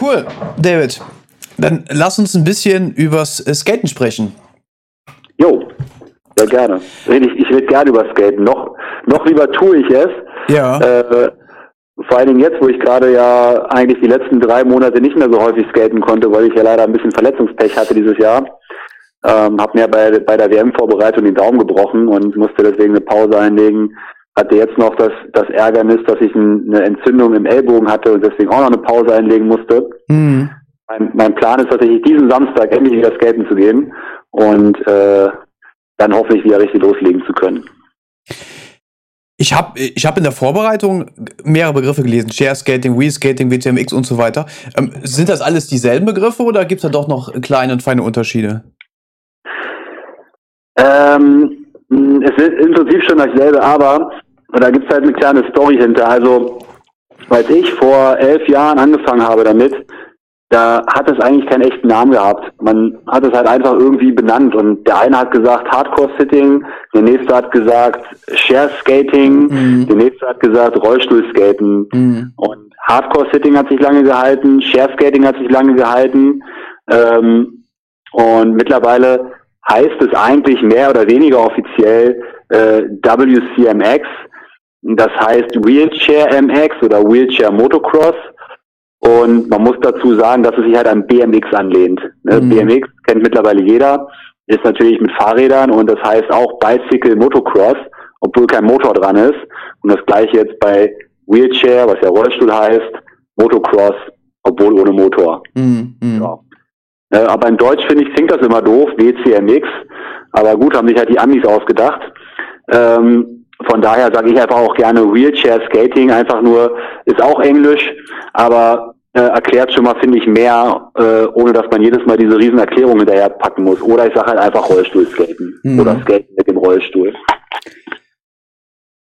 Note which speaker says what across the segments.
Speaker 1: Cool, David. Dann lass uns ein bisschen übers äh, Skaten sprechen.
Speaker 2: Jo, sehr gerne. Ich, ich rede gerne über Skaten. Noch, noch lieber tue ich es.
Speaker 1: Ja.
Speaker 2: Äh, vor allen Dingen jetzt, wo ich gerade ja eigentlich die letzten drei Monate nicht mehr so häufig skaten konnte, weil ich ja leider ein bisschen Verletzungspech hatte dieses Jahr. Ähm, habe mir bei, bei der WM-Vorbereitung den Daumen gebrochen und musste deswegen eine Pause einlegen. Hatte jetzt noch das, das Ärgernis, dass ich ein, eine Entzündung im Ellbogen hatte und deswegen auch noch eine Pause einlegen musste.
Speaker 1: Mhm.
Speaker 2: Mein, mein Plan ist tatsächlich diesen Samstag endlich wieder skaten zu gehen und äh, dann hoffentlich wieder richtig loslegen zu können.
Speaker 1: Ich habe ich hab in der Vorbereitung mehrere Begriffe gelesen. Share Skating, Wheel Skating, WTMX und so weiter. Ähm, sind das alles dieselben Begriffe oder gibt es da doch noch kleine und feine Unterschiede?
Speaker 2: Ähm, es ist im Prinzip schon dasselbe, aber da gibt es halt eine kleine Story hinter. Also, als ich vor elf Jahren angefangen habe damit, da hat es eigentlich keinen echten Namen gehabt. Man hat es halt einfach irgendwie benannt und der eine hat gesagt Hardcore Sitting, der nächste hat gesagt Share Skating, mhm. der nächste hat gesagt Rollstuhlskaten mhm. und Hardcore Sitting hat sich lange gehalten, Share Skating hat sich lange gehalten ähm, und mittlerweile heißt es eigentlich mehr oder weniger offiziell äh, WCMX. Das heißt Wheelchair MX oder Wheelchair Motocross. Und man muss dazu sagen, dass es sich halt an BMX anlehnt. Ne? Mhm. BMX kennt mittlerweile jeder, ist natürlich mit Fahrrädern und das heißt auch Bicycle Motocross, obwohl kein Motor dran ist. Und das gleiche jetzt bei Wheelchair, was ja Rollstuhl heißt, Motocross, obwohl ohne Motor. Mhm. mhm. Ja. Äh, aber in Deutsch finde ich, klingt das immer doof, WCMX. Aber gut, haben sich halt die Amis ausgedacht. Ähm, von daher sage ich einfach auch gerne Wheelchair Skating, einfach nur, ist auch Englisch, aber äh, erklärt schon mal, finde ich, mehr, äh, ohne dass man jedes Mal diese riesen Erklärungen hinterher packen muss. Oder ich sage halt einfach Rollstuhl-Skaten mhm. oder Skaten mit dem Rollstuhl.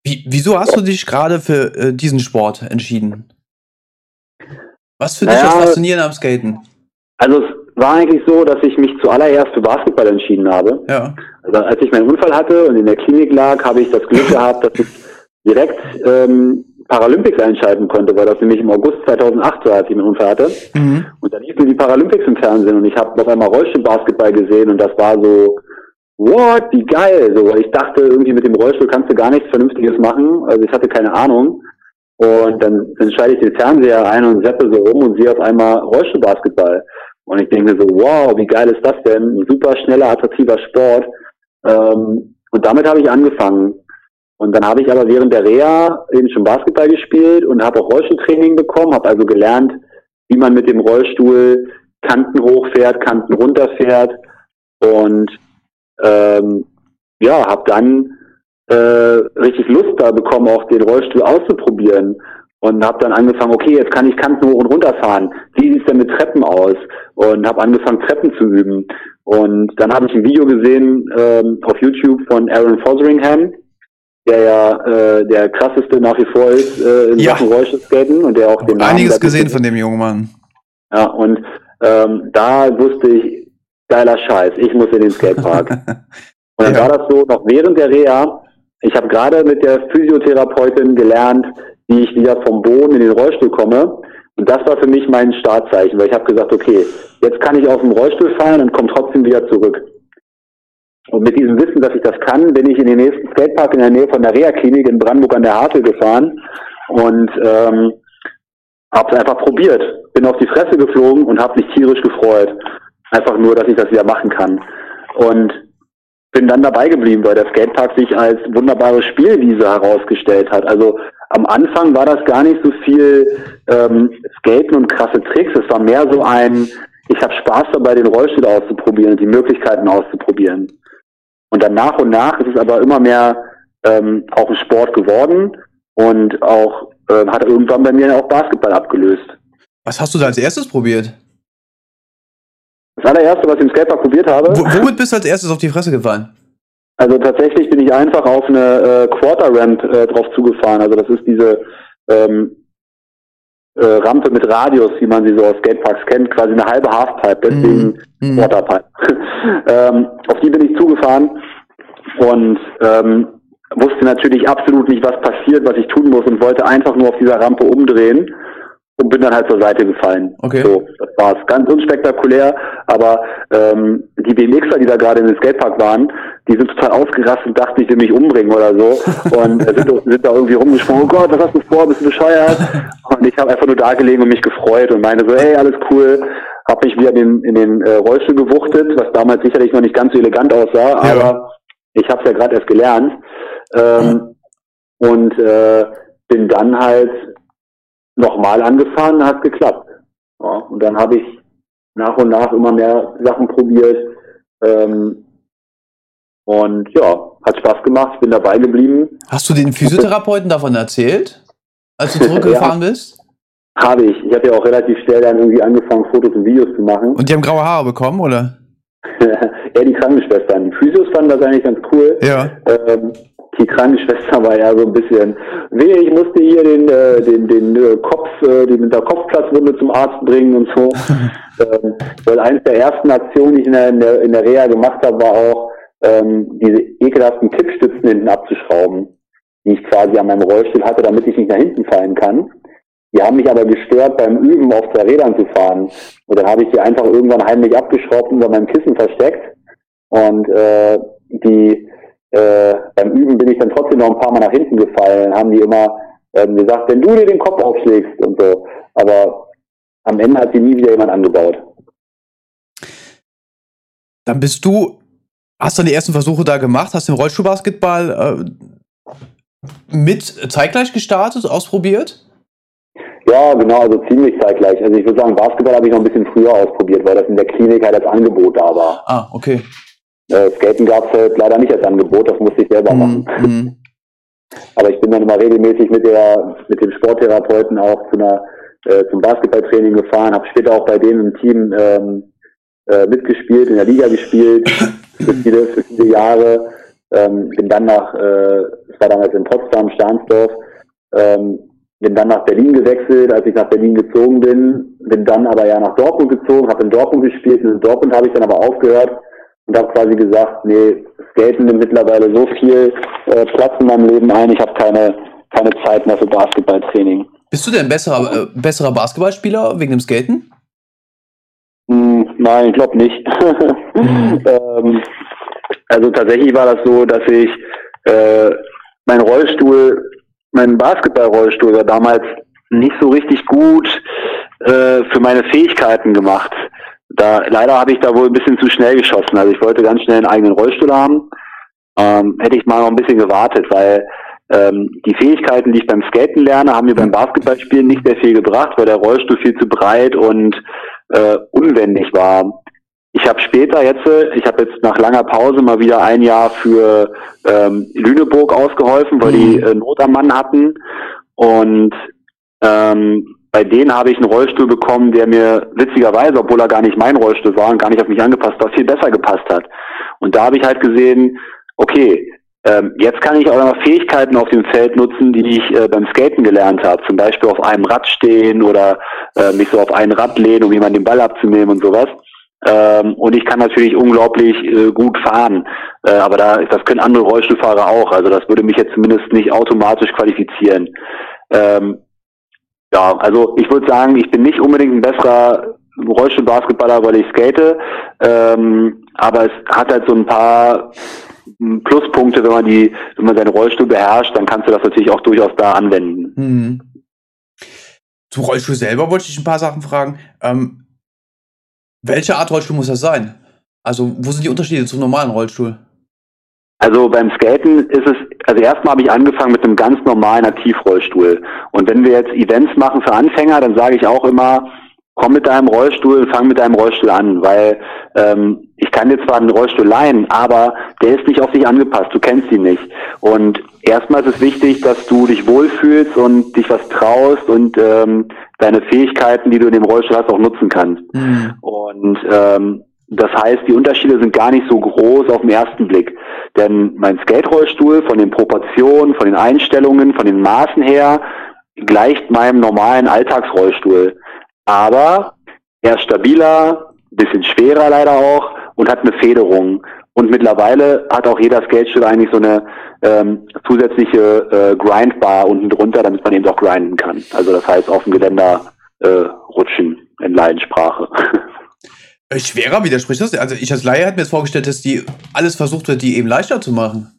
Speaker 1: Wie, wieso hast du dich gerade für äh, diesen Sport entschieden? Was für dich naja, das Faszinierende am Skaten?
Speaker 2: Also es war eigentlich so, dass ich mich zuallererst für Basketball entschieden habe.
Speaker 1: Ja.
Speaker 2: Also als ich meinen Unfall hatte und in der Klinik lag, habe ich das Glück gehabt, dass ich direkt ähm, Paralympics einschalten konnte, weil das nämlich im August 2008 war, als ich meinen Unfall hatte. Mhm. Und dann liefen die Paralympics im Fernsehen und ich habe auf einmal Rollstuhlbasketball gesehen und das war so, what, wie geil. So, ich dachte irgendwie mit dem Rollstuhl kannst du gar nichts Vernünftiges machen. Also ich hatte keine Ahnung. Und dann, dann schalte ich den Fernseher ein und seppe so rum und sehe auf einmal Rollstuhlbasketball. Und ich denke so, wow, wie geil ist das denn? Ein super schneller, attraktiver Sport. Ähm, und damit habe ich angefangen. Und dann habe ich aber während der Reha eben schon Basketball gespielt und habe auch Rollstuhltraining bekommen, habe also gelernt, wie man mit dem Rollstuhl Kanten hochfährt, Kanten runterfährt und ähm, ja, habe dann äh, richtig Lust da bekommen, auch den Rollstuhl auszuprobieren und habe dann angefangen, okay, jetzt kann ich Kanten hoch und runter fahren. Wie sieht es denn mit Treppen aus? Und habe angefangen, Treppen zu üben. Und dann habe ich ein Video gesehen ähm, auf YouTube von Aaron Fotheringham, der ja äh, der krasseste nach wie vor ist äh, in ja. Sachen Rollstuhlskaten und der auch den
Speaker 1: Namen Einiges gesehen von dem jungen Mann.
Speaker 2: Ja, und ähm, da wusste ich, geiler Scheiß, ich muss in den Skatepark. und dann ja. war das so, noch während der Reha, ich habe gerade mit der Physiotherapeutin gelernt, wie ich wieder vom Boden in den Rollstuhl komme. Und das war für mich mein Startzeichen, weil ich habe gesagt, okay, jetzt kann ich aus dem Rollstuhl fallen und komme trotzdem wieder zurück. Und mit diesem Wissen, dass ich das kann, bin ich in den nächsten Skatepark in der Nähe von der Reha-Klinik in Brandenburg an der Havel gefahren und ähm, habe es einfach probiert. Bin auf die Fresse geflogen und habe mich tierisch gefreut. Einfach nur, dass ich das wieder machen kann. Und bin dann dabei geblieben, weil der Skatepark sich als wunderbare Spielwiese herausgestellt hat. Also am Anfang war das gar nicht so viel ähm, Skaten und krasse Tricks. Es war mehr so ein, ich habe Spaß dabei, den Rollstuhl auszuprobieren und die Möglichkeiten auszuprobieren. Und dann nach und nach ist es aber immer mehr ähm, auch ein Sport geworden und auch äh, hat irgendwann bei mir auch Basketball abgelöst.
Speaker 1: Was hast du da als erstes probiert?
Speaker 2: Das allererste, was ich im Skatepark probiert habe.
Speaker 1: W womit bist du als erstes auf die Fresse gefallen?
Speaker 2: Also tatsächlich bin ich einfach auf eine äh, Quarter Ramp äh, drauf zugefahren. Also das ist diese ähm, äh, Rampe mit Radius, wie man sie so aus Skateparks kennt, quasi eine halbe Halfpipe, deswegen mm. Quarterpipe. ähm, auf die bin ich zugefahren und ähm, wusste natürlich absolut nicht, was passiert, was ich tun muss und wollte einfach nur auf dieser Rampe umdrehen und bin dann halt zur Seite gefallen.
Speaker 1: Okay.
Speaker 2: So, das war's. Ganz unspektakulär, aber ähm, die BMXer, die da gerade in den Skatepark waren, die sind total ausgerastet und dachten, ich will mich umbringen oder so. Und äh, sind, sind da irgendwie rumgesprungen, oh Gott, was hast du vor, bist du bescheuert? Und ich habe einfach nur da gelegen und mich gefreut und meinte so, hey, alles cool. Hab mich wieder in den, in den äh, Rollstuhl gewuchtet, was damals sicherlich noch nicht ganz so elegant aussah,
Speaker 1: Ja.
Speaker 2: aber ich habe es ja gerade erst gelernt. Ähm, und äh, bin dann halt nochmal angefahren, hat geklappt. Ja, und dann habe ich nach und nach immer mehr Sachen probiert. Ähm, und ja, hat Spaß gemacht, bin dabei geblieben.
Speaker 1: Hast du den Physiotherapeuten davon erzählt, als du zurückgefahren bist?
Speaker 2: Habe ich. Ich habe ja auch relativ schnell dann irgendwie angefangen, Fotos und Videos zu machen.
Speaker 1: Und die haben graue Haare bekommen, oder?
Speaker 2: eher die Krankenschwestern. Die Physios fanden das eigentlich ganz cool.
Speaker 1: Ja.
Speaker 2: Ähm, die Krankenschwester war ja so ein bisschen, wehe, ich musste hier den, äh, den, den äh, Kopf, äh, die mit der Kopfplatzwunde zum Arzt bringen und so. ähm, weil eines der ersten Aktionen, die ich in der, in der, in der Reha gemacht habe, war auch, ähm, diese ekelhaften Kippstützen hinten abzuschrauben, die ich quasi an meinem Rollstuhl hatte, damit ich nicht nach hinten fallen kann. Die haben mich aber gestört beim Üben auf zwei Rädern zu fahren. Und dann habe ich die einfach irgendwann heimlich abgeschraubt und unter meinem Kissen versteckt. Und äh, die äh, beim Üben bin ich dann trotzdem noch ein paar Mal nach hinten gefallen, haben die immer ähm, gesagt, wenn du dir den Kopf aufschlägst und so. Aber am Ende hat sie nie wieder jemand angebaut.
Speaker 1: Dann bist du, hast dann die ersten Versuche da gemacht, hast den Rollstuhlbasketball äh, mit zeitgleich gestartet, ausprobiert?
Speaker 2: Ja, genau, also ziemlich zeitgleich. Also ich würde sagen, Basketball habe ich noch ein bisschen früher ausprobiert, weil das in der Klinik halt als Angebot da war.
Speaker 1: Ah, okay.
Speaker 2: Äh, Skaten gab es halt leider nicht als Angebot, das musste ich selber machen.
Speaker 1: Mhm. mhm.
Speaker 2: Aber ich bin dann immer regelmäßig mit der mit dem Sporttherapeuten auch zu einer äh, zum Basketballtraining gefahren, habe später auch bei denen im Team ähm, äh, mitgespielt, in der Liga gespielt für viele, für viele Jahre. Ähm, bin dann nach, äh, es war damals in Potsdam, Stahnsdorf, ähm, bin dann nach Berlin gewechselt, als ich nach Berlin gezogen bin, bin dann aber ja nach Dortmund gezogen, habe in Dortmund gespielt, in Dortmund habe ich dann aber aufgehört und habe quasi gesagt, nee, Skaten nimmt mittlerweile so viel äh, Platz in meinem Leben ein, ich habe keine, keine Zeit mehr für Basketballtraining.
Speaker 1: Bist du denn ein besserer, äh, besserer Basketballspieler wegen dem Skaten?
Speaker 2: Hm, nein, ich glaube nicht. ähm, also tatsächlich war das so, dass ich äh, mein Rollstuhl, mein Basketballrollstuhl war damals nicht so richtig gut äh, für meine Fähigkeiten gemacht. Da leider habe ich da wohl ein bisschen zu schnell geschossen. Also ich wollte ganz schnell einen eigenen Rollstuhl haben. Ähm, hätte ich mal noch ein bisschen gewartet, weil ähm, die Fähigkeiten, die ich beim Skaten lerne, haben mir beim Basketballspielen nicht sehr viel gebracht, weil der Rollstuhl viel zu breit und äh, unwendig war. Ich habe später jetzt, ich habe jetzt nach langer Pause mal wieder ein Jahr für ähm, Lüneburg ausgeholfen, weil die äh, Not am Mann hatten. Und ähm, bei denen habe ich einen Rollstuhl bekommen, der mir witzigerweise, obwohl er gar nicht mein Rollstuhl war und gar nicht auf mich angepasst war, viel besser gepasst hat. Und da habe ich halt gesehen, okay, ähm, jetzt kann ich auch noch Fähigkeiten auf dem Feld nutzen, die ich äh, beim Skaten gelernt habe. Zum Beispiel auf einem Rad stehen oder äh, mich so auf ein Rad lehnen, um jemanden den Ball abzunehmen und sowas. Ähm, und ich kann natürlich unglaublich äh, gut fahren. Äh, aber da, das können andere Rollstuhlfahrer auch. Also das würde mich jetzt zumindest nicht automatisch qualifizieren. Ähm, ja, also ich würde sagen, ich bin nicht unbedingt ein besserer Rollstuhlbasketballer, weil ich skate. Ähm, aber es hat halt so ein paar Pluspunkte, wenn man die, wenn man seinen Rollstuhl beherrscht, dann kannst du das natürlich auch durchaus da anwenden.
Speaker 1: Mhm. Zum Rollstuhl selber wollte ich ein paar Sachen fragen. Ähm, welche Art Rollstuhl muss das sein? Also, wo sind die Unterschiede zum normalen Rollstuhl?
Speaker 2: Also beim Skaten ist es, also erstmal habe ich angefangen mit einem ganz normalen Aktivrollstuhl. Und wenn wir jetzt Events machen für Anfänger, dann sage ich auch immer, komm mit deinem Rollstuhl, fang mit deinem Rollstuhl an, weil ähm, ich kann dir zwar einen Rollstuhl leihen, aber der ist nicht auf dich angepasst, du kennst ihn nicht. Und erstmal ist es wichtig, dass du dich wohlfühlst und dich was traust und ähm, deine Fähigkeiten, die du in dem Rollstuhl hast, auch nutzen kannst.
Speaker 1: Mhm.
Speaker 2: Und ähm, das heißt, die Unterschiede sind gar nicht so groß auf den ersten Blick. Denn mein Skate-Rollstuhl von den Proportionen, von den Einstellungen, von den Maßen her gleicht meinem normalen Alltagsrollstuhl. Aber er ist stabiler, bisschen schwerer leider auch und hat eine Federung. Und mittlerweile hat auch jeder Skatestuhl eigentlich so eine ähm, zusätzliche äh, Grindbar unten drunter, damit man eben auch grinden kann. Also das heißt auf dem Geländer äh, rutschen in Leidensprache.
Speaker 1: Äh, schwerer widerspricht das? Also ich als Laie hätte mir jetzt vorgestellt, dass die alles versucht wird, die eben leichter zu machen.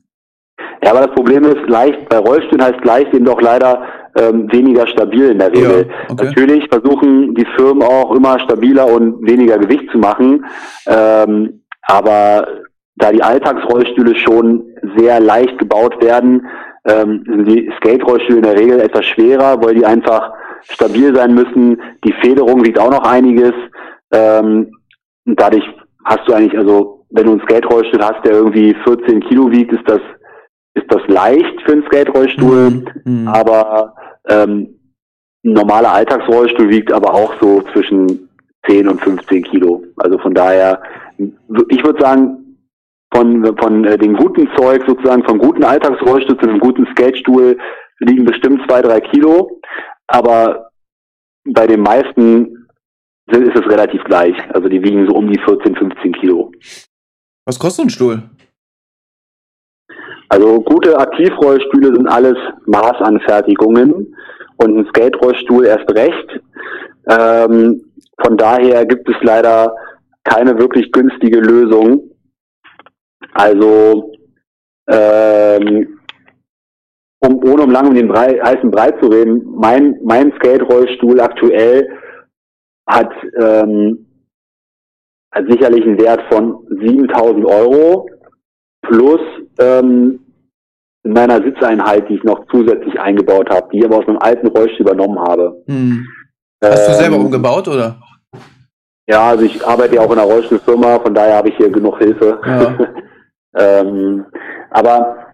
Speaker 2: Ja, aber das Problem ist, leicht bei Rollstühlen heißt leicht eben doch leider ähm, weniger stabil in der Regel. Ja, okay. Natürlich versuchen die Firmen auch immer stabiler und weniger Gewicht zu machen, ähm, aber da die Alltagsrollstühle schon sehr leicht gebaut werden, ähm, sind die Skate-Rollstühle in der Regel etwas schwerer, weil die einfach stabil sein müssen. Die Federung wiegt auch noch einiges. Ähm, und dadurch hast du eigentlich, also wenn du einen Skate-Rollstuhl hast, der irgendwie 14 Kilo wiegt, ist das ist das leicht für einen Skate-Rollstuhl, mhm. mhm. aber ähm, ein normaler Alltagsrollstuhl wiegt aber auch so zwischen 10 und 15 Kilo. Also von daher, ich würde sagen, von, von äh, dem guten Zeug, sozusagen vom guten Alltagsrollstuhl zu einem guten Skatestuhl liegen bestimmt zwei, drei Kilo. Aber bei den meisten ist es relativ gleich. Also die wiegen so um die 14, 15 Kilo.
Speaker 1: Was kostet ein Stuhl?
Speaker 2: Also gute Aktivrollstühle sind alles Maßanfertigungen und ein Skate-Rollstuhl erst recht. Ähm, von daher gibt es leider keine wirklich günstige Lösung. Also ähm, um, ohne um lang um den Brei, heißen Brei zu reden, mein, mein Skate-Rollstuhl aktuell hat, ähm, hat sicherlich einen Wert von 7000 Euro plus ähm, in meiner Sitzeinheit, die ich noch zusätzlich eingebaut habe, die ich aber aus einem alten Rollstuhl übernommen habe. Hm.
Speaker 1: Hast ähm, du selber umgebaut oder?
Speaker 2: Ja, also ich arbeite ja auch in einer Rollstuhlfirma, von daher habe ich hier genug Hilfe. Ja. ähm, aber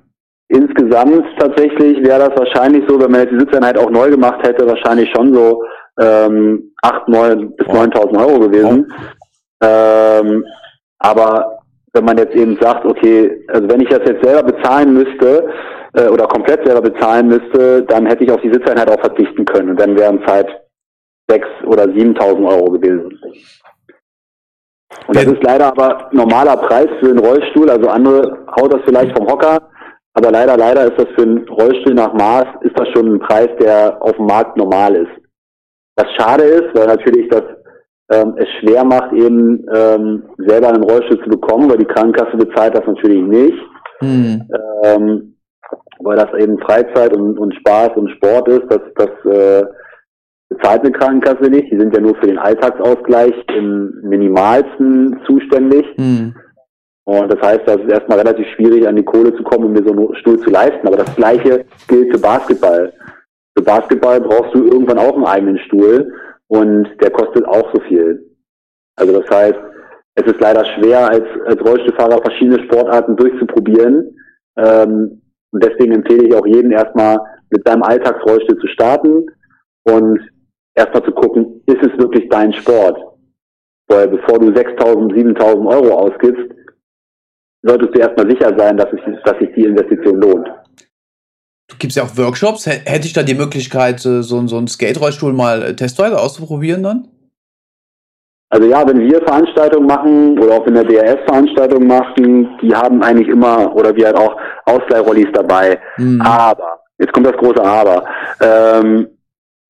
Speaker 2: insgesamt tatsächlich wäre das wahrscheinlich so, wenn man jetzt die Sitzeinheit auch neu gemacht hätte, wahrscheinlich schon so ähm, 8, 9 bis 9.000 Euro gewesen. Ähm, aber wenn man jetzt eben sagt, okay, also wenn ich das jetzt selber bezahlen müsste äh, oder komplett selber bezahlen müsste, dann hätte ich auf die Sitzeinheit auch verzichten können und dann wären es halt 6.000 oder 7.000 Euro gewesen. Und das ist leider aber normaler Preis für einen Rollstuhl, also andere haut das vielleicht vom Hocker, aber leider, leider ist das für einen Rollstuhl nach Maß, ist das schon ein Preis, der auf dem Markt normal ist. Was schade ist, weil natürlich das ähm, es schwer macht, eben ähm, selber einen Rollstuhl zu bekommen, weil die Krankenkasse bezahlt das natürlich nicht. Mhm. Ähm, weil das eben Freizeit und, und Spaß und Sport ist, das, das äh, bezahlt eine Krankenkasse nicht. Die sind ja nur für den Alltagsausgleich im minimalsten zuständig. Mhm. Und das heißt, das ist erstmal relativ schwierig, an die Kohle zu kommen, um mir so einen Stuhl zu leisten. Aber das Gleiche gilt für Basketball. Für Basketball brauchst du irgendwann auch einen eigenen Stuhl und der kostet auch so viel. Also das heißt, es ist leider schwer, als, als Rollstuhlfahrer verschiedene Sportarten durchzuprobieren. Ähm, und deswegen empfehle ich auch jedem erstmal mit seinem Alltagsrollstuhl zu starten und erstmal zu gucken, ist es wirklich dein Sport? Weil bevor du 6.000, 7.000 Euro ausgibst, solltest du erstmal sicher sein, dass, es, dass sich die Investition lohnt.
Speaker 1: Du gibst ja auch Workshops. Hätte ich da die Möglichkeit, so, so einen Skate-Rollstuhl mal äh, testweise auszuprobieren dann?
Speaker 2: Also ja, wenn wir Veranstaltungen machen oder auch wenn der DRS Veranstaltungen machen, die haben eigentlich immer oder wir halt auch Ausleihrollis dabei. Mhm. Aber, jetzt kommt das große Aber. Ähm,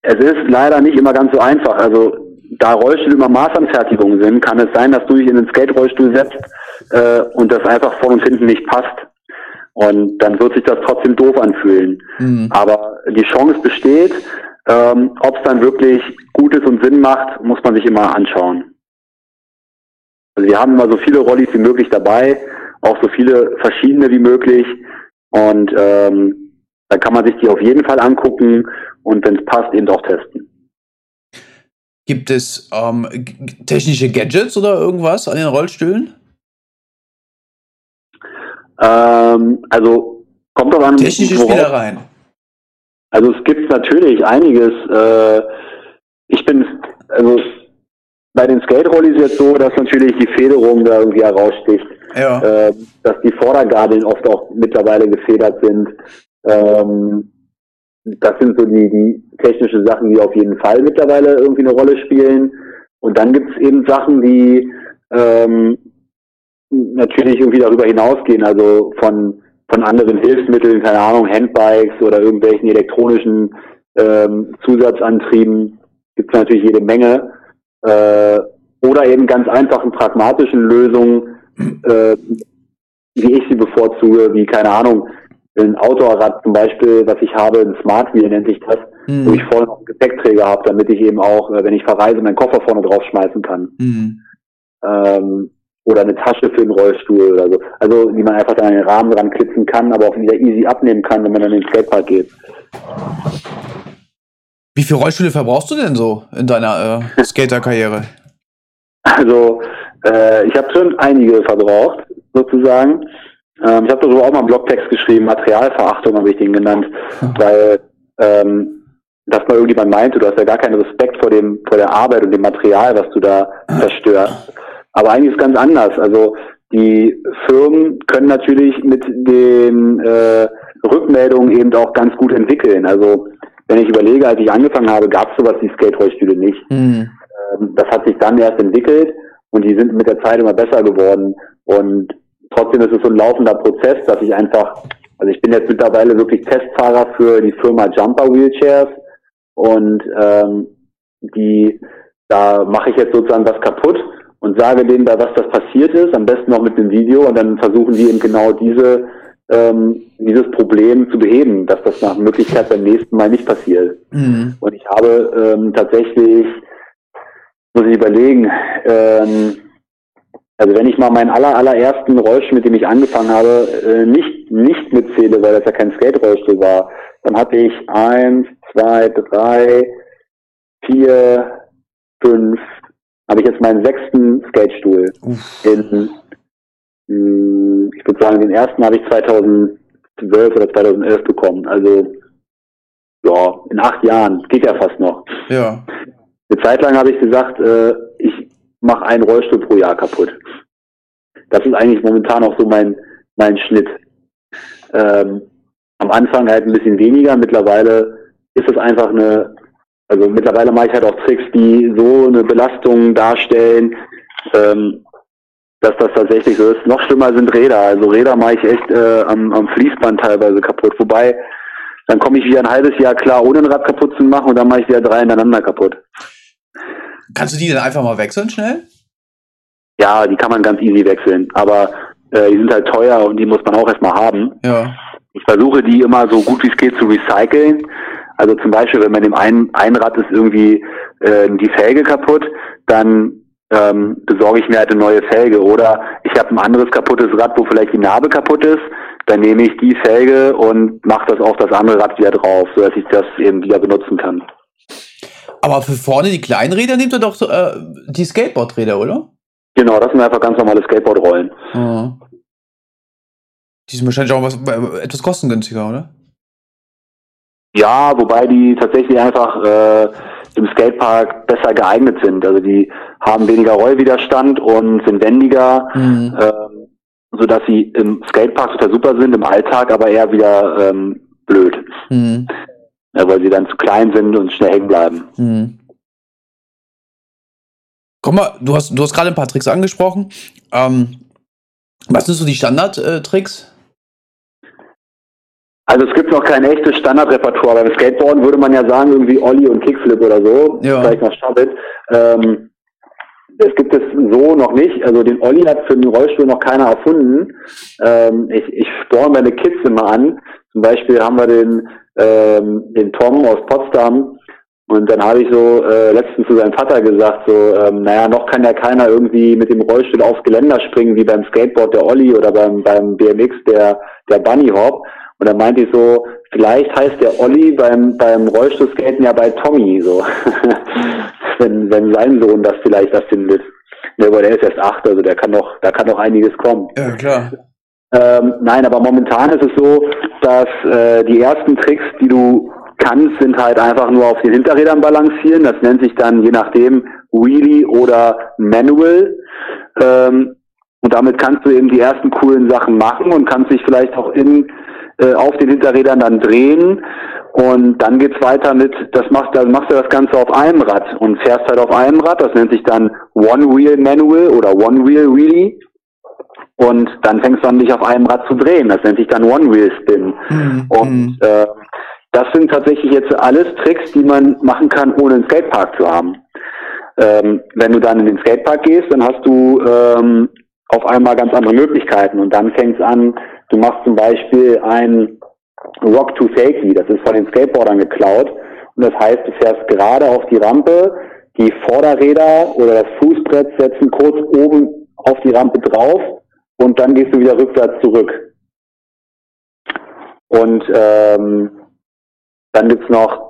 Speaker 2: es ist leider nicht immer ganz so einfach. Also da Rollstühle immer Maßanfertigungen sind, kann es sein, dass du dich in den Skate-Rollstuhl setzt äh, und das einfach vorne und hinten nicht passt. Und dann wird sich das trotzdem doof anfühlen. Mhm. Aber die Chance besteht, ähm, ob es dann wirklich gut ist und Sinn macht, muss man sich immer anschauen. Also wir haben immer so viele Rollis wie möglich dabei, auch so viele verschiedene wie möglich. Und ähm, da kann man sich die auf jeden Fall angucken und wenn es passt, eben auch testen.
Speaker 1: Gibt es ähm, technische Gadgets oder irgendwas an den Rollstühlen?
Speaker 2: Ähm, also kommt doch an.
Speaker 1: Technische Spielereien.
Speaker 2: Also es gibt natürlich einiges. Äh, ich bin, also bei den Skate-Rollis jetzt so, dass natürlich die Federung da irgendwie heraussticht. Ja. Äh, dass die Vordergabeln oft auch mittlerweile gefedert sind. Ähm, das sind so die, die technische Sachen, die auf jeden Fall mittlerweile irgendwie eine Rolle spielen. Und dann gibt es eben Sachen, die ähm, natürlich irgendwie darüber hinausgehen, also von, von anderen Hilfsmitteln, keine Ahnung, Handbikes oder irgendwelchen elektronischen ähm, Zusatzantrieben. gibt es natürlich jede Menge. Äh, oder eben ganz einfachen pragmatischen Lösungen, äh, wie ich sie bevorzuge, wie, keine Ahnung, ein Outdoor-Rad zum Beispiel, was ich habe, ein Smart Wheel nennt sich das, mhm. wo ich vorne noch einen Gepäckträger habe, damit ich eben auch, äh, wenn ich verreise, meinen Koffer vorne drauf schmeißen kann. Mhm. Ähm, oder eine Tasche für den Rollstuhl oder so. Also die man einfach da an den Rahmen dran klitzen kann, aber auch wieder easy abnehmen kann, wenn man dann in den Skatepark geht.
Speaker 1: Wie viele Rollstühle verbrauchst du denn so in deiner äh, Skater-Karriere?
Speaker 2: Also äh, ich habe schon einige verbraucht, sozusagen. Ähm, ich habe darüber auch mal einen Blogtext geschrieben, Materialverachtung habe ich den genannt, weil ähm, dass mal irgendjemand meinte, du hast ja gar keinen Respekt vor dem, vor der Arbeit und dem Material, was du da zerstörst. Aber eigentlich ist es ganz anders. Also die Firmen können natürlich mit den äh, Rückmeldungen eben auch ganz gut entwickeln. Also wenn ich überlege, als ich angefangen habe, gab es sowas wie Skate-Rollstühle nicht. Mhm. Ähm, das hat sich dann erst entwickelt und die sind mit der Zeit immer besser geworden. Und trotzdem ist es so ein laufender Prozess, dass ich einfach, also ich bin jetzt mittlerweile wirklich Testfahrer für die Firma Jumper Wheelchairs und ähm, die, da mache ich jetzt sozusagen was kaputt und sage denen da, was das passiert ist, am besten noch mit einem Video und dann versuchen die eben genau diese ähm, dieses Problem zu beheben, dass das nach Möglichkeit beim nächsten Mal nicht passiert. Mhm. Und ich habe ähm, tatsächlich, muss ich überlegen, ähm, also wenn ich mal meinen aller, allerersten Rollstuhl, mit dem ich angefangen habe, äh, nicht, nicht mitzähle, weil das ja kein Skate-Rollstuhl war, dann hatte ich eins, zwei, drei, vier, fünf, habe ich jetzt meinen sechsten Skatestuhl in, hm, ich würde sagen, den ersten habe ich 2012 oder 2011 bekommen. Also ja, in acht Jahren, geht ja fast noch.
Speaker 1: Ja.
Speaker 2: Eine Zeit lang habe ich gesagt, äh, ich mache einen Rollstuhl pro Jahr kaputt. Das ist eigentlich momentan auch so mein, mein Schnitt. Ähm, am Anfang halt ein bisschen weniger, mittlerweile ist es einfach eine, also mittlerweile mache ich halt auch Tricks, die so eine Belastung darstellen, ähm, dass das tatsächlich so ist. Noch schlimmer sind Räder. Also Räder mache ich echt äh, am, am Fließband teilweise kaputt. Wobei, dann komme ich wieder ein halbes Jahr klar, ohne ein Rad kaputt zu machen und dann mache ich wieder drei ineinander kaputt.
Speaker 1: Kannst du die dann einfach mal wechseln schnell?
Speaker 2: Ja, die kann man ganz easy wechseln. Aber äh, die sind halt teuer und die muss man auch erstmal haben.
Speaker 1: Ja.
Speaker 2: Ich versuche die immer so gut wie es geht zu recyceln. Also zum Beispiel, wenn man dem einen, ein Rad ist irgendwie äh, die Felge kaputt, dann ähm, besorge ich mir halt eine neue Felge. Oder ich habe ein anderes kaputtes Rad, wo vielleicht die Narbe kaputt ist, dann nehme ich die Felge und mache das auf das andere Rad wieder drauf, sodass ich das eben wieder benutzen kann.
Speaker 1: Aber für vorne die kleinen Räder nehmt ihr doch äh, die Skateboardräder, oder?
Speaker 2: Genau, das sind einfach ganz normale Skateboardrollen. Mhm.
Speaker 1: Die sind wahrscheinlich auch was, etwas kostengünstiger, oder?
Speaker 2: Ja, wobei die tatsächlich einfach äh, im Skatepark besser geeignet sind. Also die haben weniger Rollwiderstand und sind wendiger, mhm. ähm, sodass sie im Skatepark total super sind, im Alltag aber eher wieder ähm, blöd. Mhm. Ja, weil sie dann zu klein sind und schnell hängen bleiben. Mhm.
Speaker 1: Komm mal, du hast, du hast gerade ein paar Tricks angesprochen. Ähm, was sind so die Standardtricks?
Speaker 2: Also es gibt noch kein echtes Standardrepertoire. Beim Skateboarden würde man ja sagen, irgendwie Ollie und Kickflip oder so. Ja. Vielleicht noch Shubbit. Ähm, das gibt es so noch nicht. Also den Olli hat für den Rollstuhl noch keiner erfunden. Ähm, ich, ich sporne meine Kids immer an. Zum Beispiel haben wir den, ähm, den Tom aus Potsdam. Und dann habe ich so äh, letztens zu seinem Vater gesagt, so, ähm, naja, noch kann ja keiner irgendwie mit dem Rollstuhl aufs Geländer springen, wie beim Skateboard der Olli oder beim, beim BMX der, der Bunny Hop. Und dann meinte ich so, vielleicht heißt der Olli beim, beim Rollstuhlskaten ja bei Tommy, so. wenn, wenn sein Sohn das vielleicht das findet. Ne, aber der ist erst acht, also der kann noch, da kann noch einiges kommen.
Speaker 1: Ja, klar.
Speaker 2: Ähm, nein, aber momentan ist es so, dass äh, die ersten Tricks, die du kannst, sind halt einfach nur auf den Hinterrädern balancieren. Das nennt sich dann je nachdem Wheelie oder Manual. Ähm, und damit kannst du eben die ersten coolen Sachen machen und kannst dich vielleicht auch in äh, auf den Hinterrädern dann drehen und dann geht's weiter mit, das machst, dann machst du das Ganze auf einem Rad und fährst halt auf einem Rad, das nennt sich dann One-Wheel Manual oder One-Wheel Wheelie. Und dann fängst du an, dich auf einem Rad zu drehen. Das nennt sich dann One-Wheel Spin. Mhm. Und mhm. äh, das sind tatsächlich jetzt alles Tricks, die man machen kann, ohne einen Skatepark zu haben. Ähm, wenn du dann in den Skatepark gehst, dann hast du ähm, auf einmal ganz andere Möglichkeiten und dann fängt es an, du machst zum Beispiel ein Rock to Fakie, das ist von den Skateboardern geklaut und das heißt, du fährst gerade auf die Rampe, die Vorderräder oder das Fußbrett setzen kurz oben auf die Rampe drauf und dann gehst du wieder rückwärts zurück. Und ähm, dann gibt's noch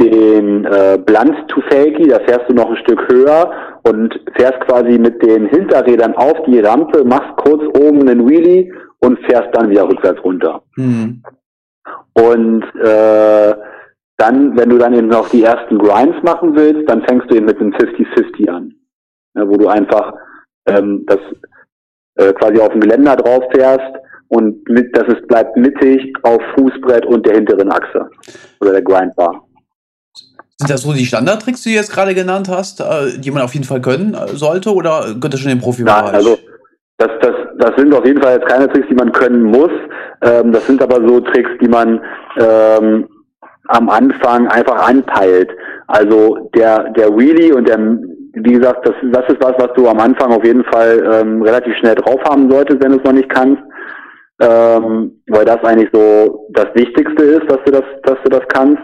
Speaker 2: den äh, Blunt to Fakie, da fährst du noch ein Stück höher und fährst quasi mit den Hinterrädern auf die Rampe, machst kurz oben einen Wheelie und fährst dann wieder rückwärts runter. Mhm. Und äh, dann, wenn du dann eben noch die ersten Grinds machen willst, dann fängst du eben mit einem 50-50 an, ja, wo du einfach ähm, das äh, quasi auf dem Geländer drauf fährst und mit, dass es bleibt mittig auf Fußbrett und der hinteren Achse oder der Grindbar.
Speaker 1: Sind das so die Standardtricks, die du jetzt gerade genannt hast, äh, die man auf jeden Fall können sollte oder gehört das schon den Profibereich?
Speaker 2: Nein, also das, das, das sind auf jeden Fall jetzt keine Tricks, die man können muss. Ähm, das sind aber so Tricks, die man ähm, am Anfang einfach anpeilt. Also der, der Wheelie und der, wie gesagt, das, das ist was, was du am Anfang auf jeden Fall ähm, relativ schnell drauf haben solltest, wenn du es noch nicht kannst. Ähm, weil das eigentlich so das Wichtigste ist, dass du das, dass du das kannst.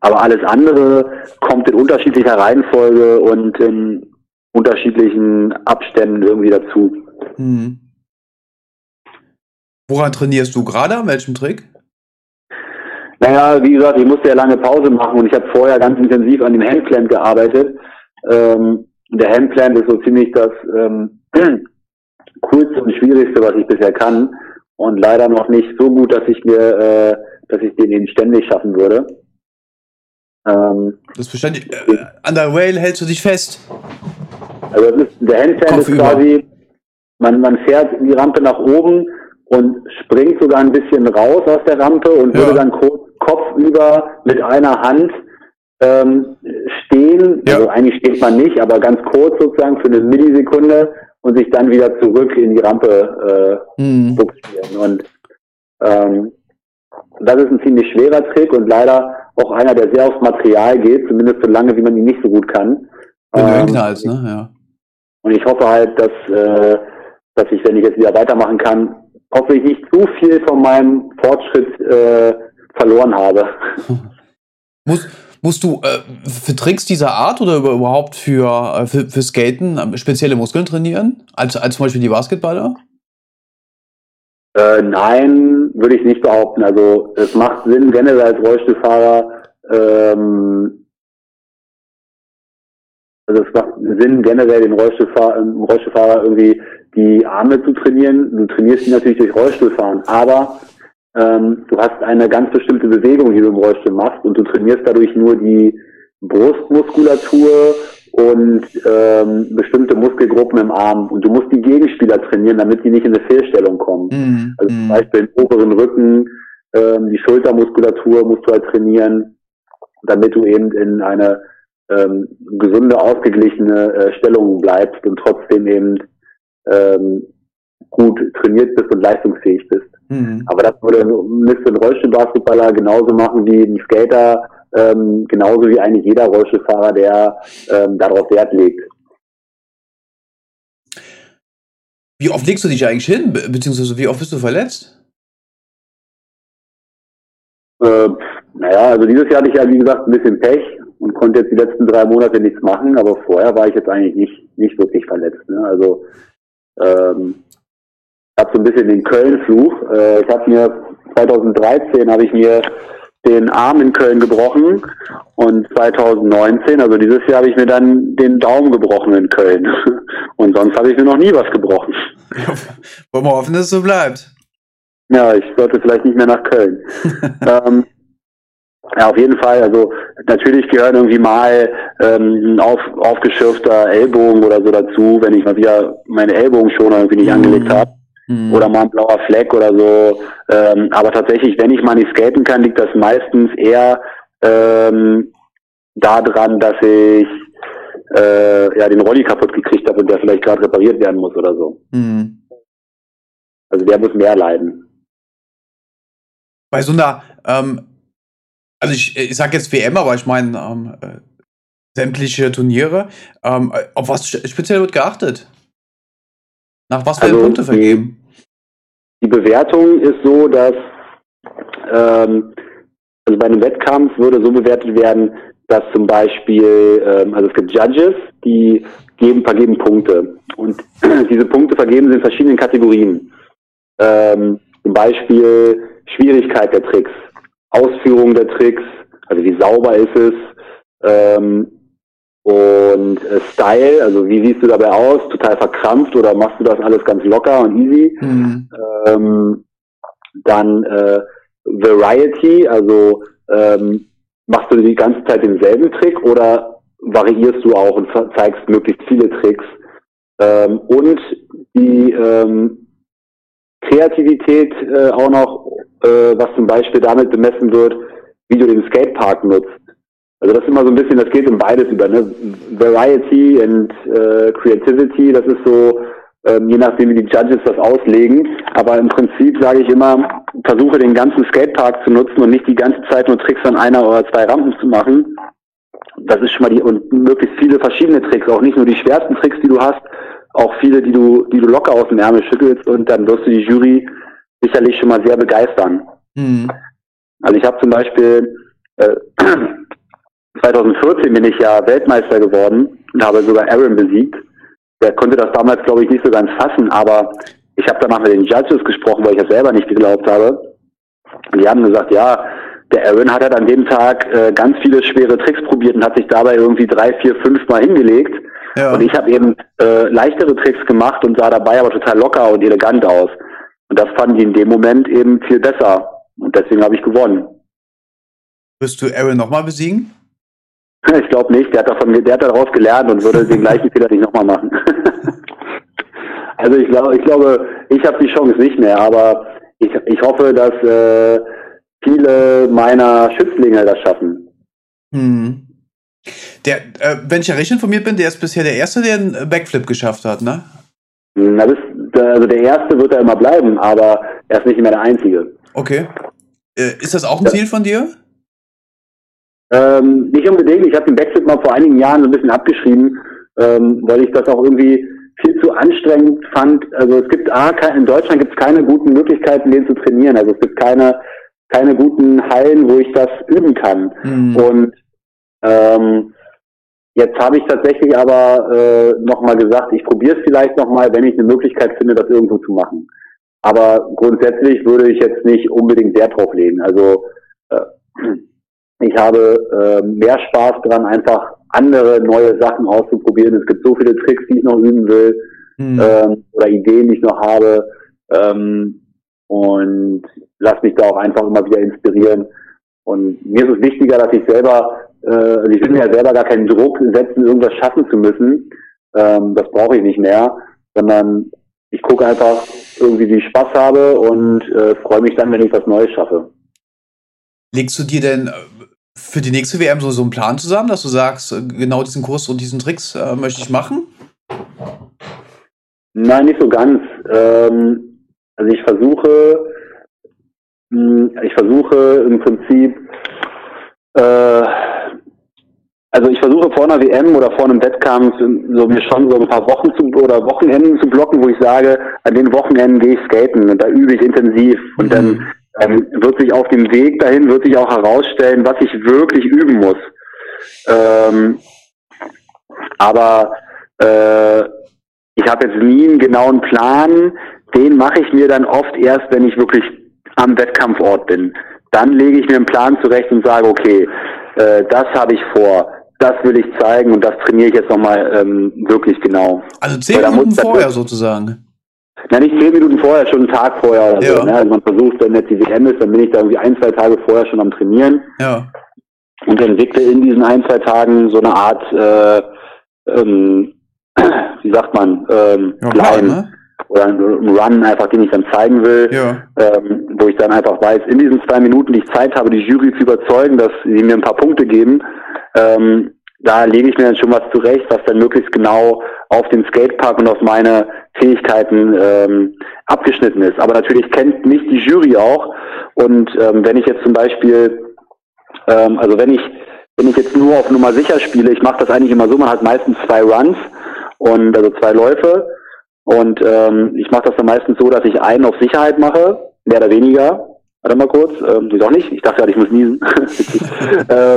Speaker 2: Aber alles andere kommt in unterschiedlicher Reihenfolge und in unterschiedlichen Abständen irgendwie dazu. Hm.
Speaker 1: Woran trainierst du gerade? An welchem Trick?
Speaker 2: Naja, wie gesagt, ich musste ja lange Pause machen und ich habe vorher ganz intensiv an dem Handplant gearbeitet. Ähm, der Handplant ist so ziemlich das ähm, coolste und schwierigste, was ich bisher kann. Und leider noch nicht so gut, dass ich mir, äh, dass ich den eben ständig schaffen würde.
Speaker 1: Ähm, das verständlich. Äh, an der Rail hältst du dich fest.
Speaker 2: Also ist, der Handstand ist quasi, man, man fährt die Rampe nach oben und springt sogar ein bisschen raus aus der Rampe und ja. würde dann kopfüber mit einer Hand ähm, stehen. Ja. Also eigentlich steht man nicht, aber ganz kurz sozusagen für eine Millisekunde und sich dann wieder zurück in die Rampe äh, mhm. buxieren. Und ähm, das ist ein ziemlich schwerer Trick und leider auch einer, der sehr aufs Material geht, zumindest so lange, wie man ihn nicht so gut kann.
Speaker 1: Wenn ähm, du knallst, ne? Ja.
Speaker 2: Und ich hoffe halt, dass, äh, dass ich, wenn ich jetzt wieder weitermachen kann, hoffe ich nicht zu viel von meinem Fortschritt äh, verloren habe.
Speaker 1: Muss, musst du äh, für Tricks dieser Art oder überhaupt für, äh, für, für Skaten ähm, spezielle Muskeln trainieren? Als, als zum Beispiel die Basketballer?
Speaker 2: Äh, nein, würde ich nicht behaupten. Also es macht Sinn, generell als Rollstuhlfahrer, ähm, also es macht Sinn, generell den Rollstuhlfahrer, Rollstuhlfahrer irgendwie die Arme zu trainieren. Du trainierst die natürlich durch Rollstuhlfahren, aber ähm, du hast eine ganz bestimmte Bewegung, die du im Rollstuhl machst und du trainierst dadurch nur die Brustmuskulatur und ähm, bestimmte Muskelgruppen im Arm. Und du musst die Gegenspieler trainieren, damit die nicht in eine Fehlstellung kommen. Mhm. Also zum mhm. Beispiel den oberen Rücken, ähm, die Schultermuskulatur musst du halt trainieren, damit du eben in eine ähm, gesunde, ausgeglichene äh, Stellung bleibst und trotzdem eben ähm, gut trainiert bist und leistungsfähig bist. Mhm. Aber das würde müsste ein Rollstuhlbasketballer genauso machen wie ein Skater, ähm, genauso wie eigentlich jeder Rollstuhlfahrer, der ähm, darauf Wert legt.
Speaker 1: Wie oft legst du dich eigentlich hin, beziehungsweise wie oft bist du verletzt?
Speaker 2: Äh, naja, also dieses Jahr hatte ich ja, wie gesagt, ein bisschen Pech und konnte jetzt die letzten drei Monate nichts machen, aber vorher war ich jetzt eigentlich nicht, nicht wirklich verletzt. Ne? Also ähm, ich habe so ein bisschen den Köln-Fluch. Äh, ich habe mir 2013 habe ich mir den Arm in Köln gebrochen und 2019, also dieses Jahr, habe ich mir dann den Daumen gebrochen in Köln. Und sonst habe ich mir noch nie was gebrochen.
Speaker 1: Wollen wir hoffen, dass es so bleibt.
Speaker 2: Ja, ich sollte vielleicht nicht mehr nach Köln. ähm, ja, auf jeden Fall. Also natürlich gehören irgendwie mal ähm, ein auf, aufgeschürfter Ellbogen oder so dazu, wenn ich mal wieder meine Ellbogen schon irgendwie nicht mhm. angelegt habe mhm. oder mal ein blauer Fleck oder so. Ähm, aber tatsächlich, wenn ich mal nicht skaten kann, liegt das meistens eher ähm, daran, dass ich äh, ja den Rolli kaputt gekriegt habe und der vielleicht gerade repariert werden muss oder so. Mhm. Also der muss mehr leiden.
Speaker 1: bei so einer, ähm, also ich, ich sag jetzt WM, aber ich meine ähm, äh, sämtliche Turniere, ähm, auf was speziell wird geachtet? Nach was werden also, Punkte vergeben?
Speaker 2: Die Bewertung ist so, dass ähm, also bei einem Wettkampf würde so bewertet werden, dass zum Beispiel, ähm, also es gibt Judges, die geben, vergeben Punkte. Und diese Punkte vergeben sie in verschiedenen Kategorien. Ähm, zum Beispiel Schwierigkeit der Tricks, Ausführung der Tricks, also wie sauber ist es, ähm, und äh, Style, also wie siehst du dabei aus? Total verkrampft oder machst du das alles ganz locker und easy? Mhm. Ähm, dann äh, Variety, also ähm, machst du die ganze Zeit denselben Trick oder variierst du auch und zeigst möglichst viele Tricks? Ähm, und die ähm, Kreativität äh, auch noch, äh, was zum Beispiel damit bemessen wird, wie du den Skatepark nutzt. Also das ist immer so ein bisschen, das geht in beides über, ne? Variety and äh, Creativity, das ist so, ähm, je nachdem wie die Judges das auslegen. Aber im Prinzip sage ich immer, versuche den ganzen Skatepark zu nutzen und nicht die ganze Zeit nur Tricks an einer oder zwei Rampen zu machen. Das ist schon mal die, und möglichst viele verschiedene Tricks, auch nicht nur die schwersten Tricks, die du hast, auch viele, die du, die du locker aus dem Ärmel schüttelst und dann wirst du die Jury sicherlich schon mal sehr begeistern. Mhm. Also ich habe zum Beispiel äh, 2014 bin ich ja Weltmeister geworden und habe sogar Aaron besiegt. Der konnte das damals, glaube ich, nicht so ganz fassen, aber ich habe danach mit den Judges gesprochen, weil ich das selber nicht geglaubt habe. Und die haben gesagt, ja, der Aaron hat halt an dem Tag äh, ganz viele schwere Tricks probiert und hat sich dabei irgendwie drei, vier, fünf Mal hingelegt. Ja. Und ich habe eben äh, leichtere Tricks gemacht und sah dabei aber total locker und elegant aus. Und das fanden die in dem Moment eben viel besser. Und deswegen habe ich gewonnen.
Speaker 1: Wirst du Aaron nochmal besiegen?
Speaker 2: Ich glaube nicht. Der hat davon, der hat daraus gelernt und würde den gleichen Fehler nicht nochmal machen. also ich glaube, ich glaube, ich habe die Chance nicht mehr, aber ich, ich hoffe, dass äh, viele meiner Schützlinge das schaffen.
Speaker 1: Hm. Der, äh, wenn ich ja recht informiert bin, der ist bisher der Erste, der einen Backflip geschafft hat, ne?
Speaker 2: Na, das, also der Erste wird er immer bleiben, aber er ist nicht mehr der Einzige.
Speaker 1: Okay. Äh, ist das auch ein Ziel von dir?
Speaker 2: Ähm, nicht unbedingt. Ich habe den Backflip mal vor einigen Jahren so ein bisschen abgeschrieben, ähm, weil ich das auch irgendwie viel zu anstrengend fand. Also es gibt A, in Deutschland gibt es keine guten Möglichkeiten, den zu trainieren. Also es gibt keine, keine guten Hallen, wo ich das üben kann. Mhm. Und ähm, jetzt habe ich tatsächlich aber äh, nochmal gesagt, ich probiere es vielleicht nochmal, wenn ich eine Möglichkeit finde, das irgendwo zu machen. Aber grundsätzlich würde ich jetzt nicht unbedingt Wert drauf legen. Also äh, ich habe äh, mehr Spaß dran, einfach andere neue Sachen auszuprobieren. Es gibt so viele Tricks, die ich noch üben will mhm. ähm, oder Ideen, die ich noch habe. Ähm, und lass mich da auch einfach immer wieder inspirieren. Und mir ist es wichtiger, dass ich selber, äh, also ich will mir ja selber gar keinen Druck setzen, irgendwas schaffen zu müssen. Ähm, das brauche ich nicht mehr, sondern ich gucke einfach irgendwie, wie ich Spaß habe und äh, freue mich dann, wenn ich was Neues schaffe.
Speaker 1: Legst du dir denn für die nächste WM so, so einen Plan zusammen, dass du sagst, äh, genau diesen Kurs und diesen Tricks äh, möchte ich machen?
Speaker 2: Nein, nicht so ganz. Ähm, also ich versuche, hm, ich versuche im Prinzip, äh, also ich versuche vor einer WM oder vor einem Wettkampf so mir schon so ein paar Wochen zu oder Wochenenden zu blocken, wo ich sage, an den Wochenenden gehe ich skaten und da übe ich intensiv und mhm. dann ähm, wird sich auf dem Weg dahin, wird sich auch herausstellen, was ich wirklich üben muss. Ähm, aber äh, ich habe jetzt nie einen genauen Plan. Den mache ich mir dann oft erst, wenn ich wirklich am Wettkampfort bin. Dann lege ich mir einen Plan zurecht und sage, okay, äh, das habe ich vor, das will ich zeigen und das trainiere ich jetzt nochmal ähm, wirklich genau.
Speaker 1: Also zehn Minuten vorher sozusagen.
Speaker 2: Na, nicht zehn Minuten vorher, schon einen Tag vorher oder ja. so. Ne? Also man versucht, wenn jetzt die WM ist, dann bin ich da irgendwie ein, zwei Tage vorher schon am Trainieren.
Speaker 1: Ja.
Speaker 2: Und entwickle in diesen ein, zwei Tagen so eine Art, äh, ähm, wie sagt man, ähm, ja, Plan, ne? Oder ein Run einfach, den ich dann zeigen will,
Speaker 1: ja.
Speaker 2: ähm, wo ich dann einfach weiß, in diesen zwei Minuten, die ich Zeit habe, die Jury zu überzeugen, dass sie mir ein paar Punkte geben, ähm, da lege ich mir dann schon was zurecht, was dann möglichst genau auf den Skatepark und auf meine Fähigkeiten ähm, abgeschnitten ist. Aber natürlich kennt mich die Jury auch. Und ähm, wenn ich jetzt zum Beispiel, ähm, also wenn ich wenn ich jetzt nur auf Nummer sicher spiele, ich mache das eigentlich immer so, man hat meistens zwei Runs und also zwei Läufe und ähm, ich mache das dann meistens so, dass ich einen auf Sicherheit mache, mehr oder weniger. Warte mal kurz, ähm, doch nicht, ich dachte gerade, ich muss niesen. äh,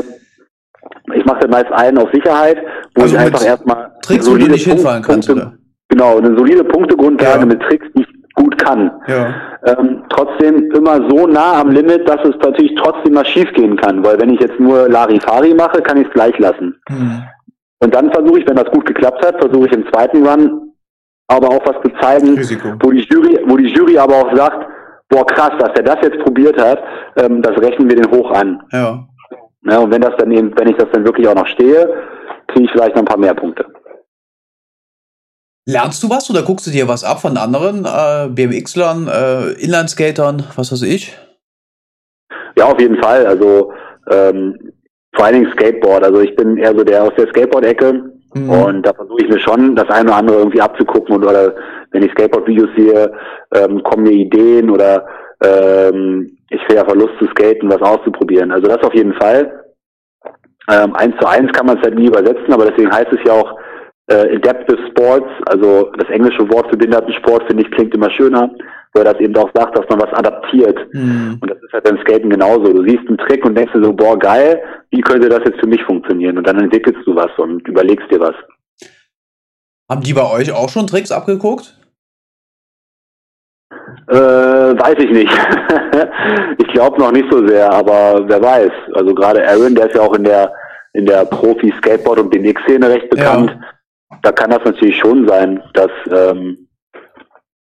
Speaker 2: ich mache dann meist einen auf Sicherheit,
Speaker 1: wo also ich einfach erstmal
Speaker 2: Tricks, wo du
Speaker 1: nicht hinfallen kannst, oder?
Speaker 2: Genau, eine solide Punktegrundlage ja. mit Tricks, die ich gut kann. Ja. Ähm, trotzdem immer so nah am Limit, dass es natürlich trotzdem mal schief gehen kann, weil wenn ich jetzt nur Larifari mache, kann ich es gleich lassen. Mhm. Und dann versuche ich, wenn das gut geklappt hat, versuche ich im zweiten Run aber auch was zu zeigen, wo die Jury, wo die Jury aber auch sagt, boah krass, dass er das jetzt probiert hat, ähm, das rechnen wir den hoch an. Ja. ja. Und wenn das dann eben, wenn ich das dann wirklich auch noch stehe, kriege ich vielleicht noch ein paar mehr Punkte.
Speaker 1: Lernst du was oder guckst du dir was ab von anderen äh, BMX-Lern, äh, Inlineskatern, was weiß ich?
Speaker 2: Ja, auf jeden Fall. Also ähm, vor allen Dingen Skateboard. Also ich bin eher so der aus der Skateboard-Ecke mhm. und da versuche ich mir schon das eine oder andere irgendwie abzugucken und oder wenn ich Skateboard-Videos sehe, ähm, kommen mir Ideen oder ähm, ich sehe einfach Lust zu skaten, was auszuprobieren. Also das auf jeden Fall. Ähm, eins zu eins kann man es halt nie übersetzen, aber deswegen heißt es ja auch äh, Adaptive Sports, also das englische Wort für Behindertensport, finde ich, klingt immer schöner, weil das eben auch sagt, dass man was adaptiert. Mhm. Und das ist halt beim Skaten genauso. Du siehst einen Trick und denkst dir so, boah, geil, wie könnte das jetzt für mich funktionieren? Und dann entwickelst du was und überlegst dir was.
Speaker 1: Haben die bei euch auch schon Tricks abgeguckt?
Speaker 2: Äh, weiß ich nicht. ich glaube noch nicht so sehr, aber wer weiß. Also gerade Aaron, der ist ja auch in der in der Profi-Skateboard- und BMX-Szene recht bekannt. Ja da kann das natürlich schon sein, dass, ähm,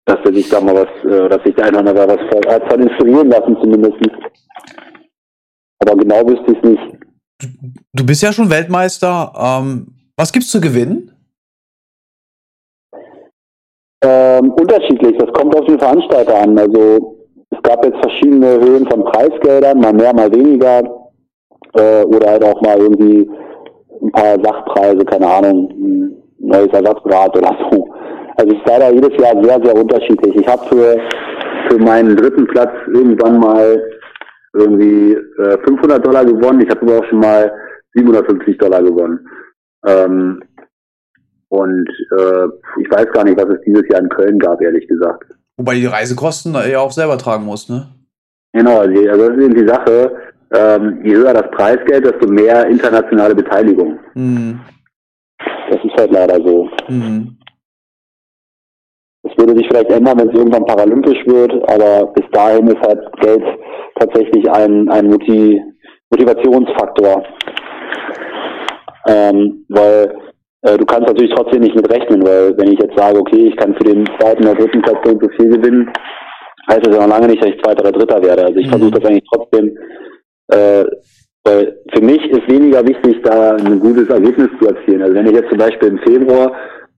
Speaker 2: dass er sich da mal was, äh, dass sich der eine oder andere was hat von inspirieren lassen zumindest. Aber genau wüsste ich es nicht.
Speaker 1: Du bist ja schon Weltmeister. Ähm, was gibt's zu gewinnen?
Speaker 2: Ähm, unterschiedlich, das kommt auf den Veranstalter an. Also es gab jetzt verschiedene Höhen von Preisgeldern, mal mehr, mal weniger. Äh, oder halt auch mal irgendwie ein paar Sachpreise, keine Ahnung, neues Ersatzrad oder so. Also es ist leider jedes Jahr sehr, sehr unterschiedlich. Ich habe für, für meinen dritten Platz irgendwann mal irgendwie äh, 500 Dollar gewonnen. Ich habe aber auch schon mal 750 Dollar gewonnen. Ähm, und äh, ich weiß gar nicht, was es dieses Jahr in Köln gab, ehrlich gesagt.
Speaker 1: Wobei die Reisekosten ja auch selber tragen muss, ne?
Speaker 2: Genau, also das ist eben die Sache. Ähm, je höher das Preisgeld, desto mehr internationale Beteiligung. Mhm. Das ist halt leider so. Mhm. Es würde sich vielleicht ändern, wenn es irgendwann paralympisch wird, aber bis dahin ist halt Geld tatsächlich ein, ein Motiv Motivationsfaktor. Ähm, weil äh, du kannst natürlich trotzdem nicht mit rechnen, weil wenn ich jetzt sage, okay, ich kann für den zweiten oder dritten Platz so viel gewinnen, heißt das ja noch lange nicht, dass ich zweiter oder dritter werde. Also ich mhm. versuche das eigentlich trotzdem äh, weil für mich ist weniger wichtig, da ein gutes Ergebnis zu erzielen. Also wenn ich jetzt zum Beispiel im Februar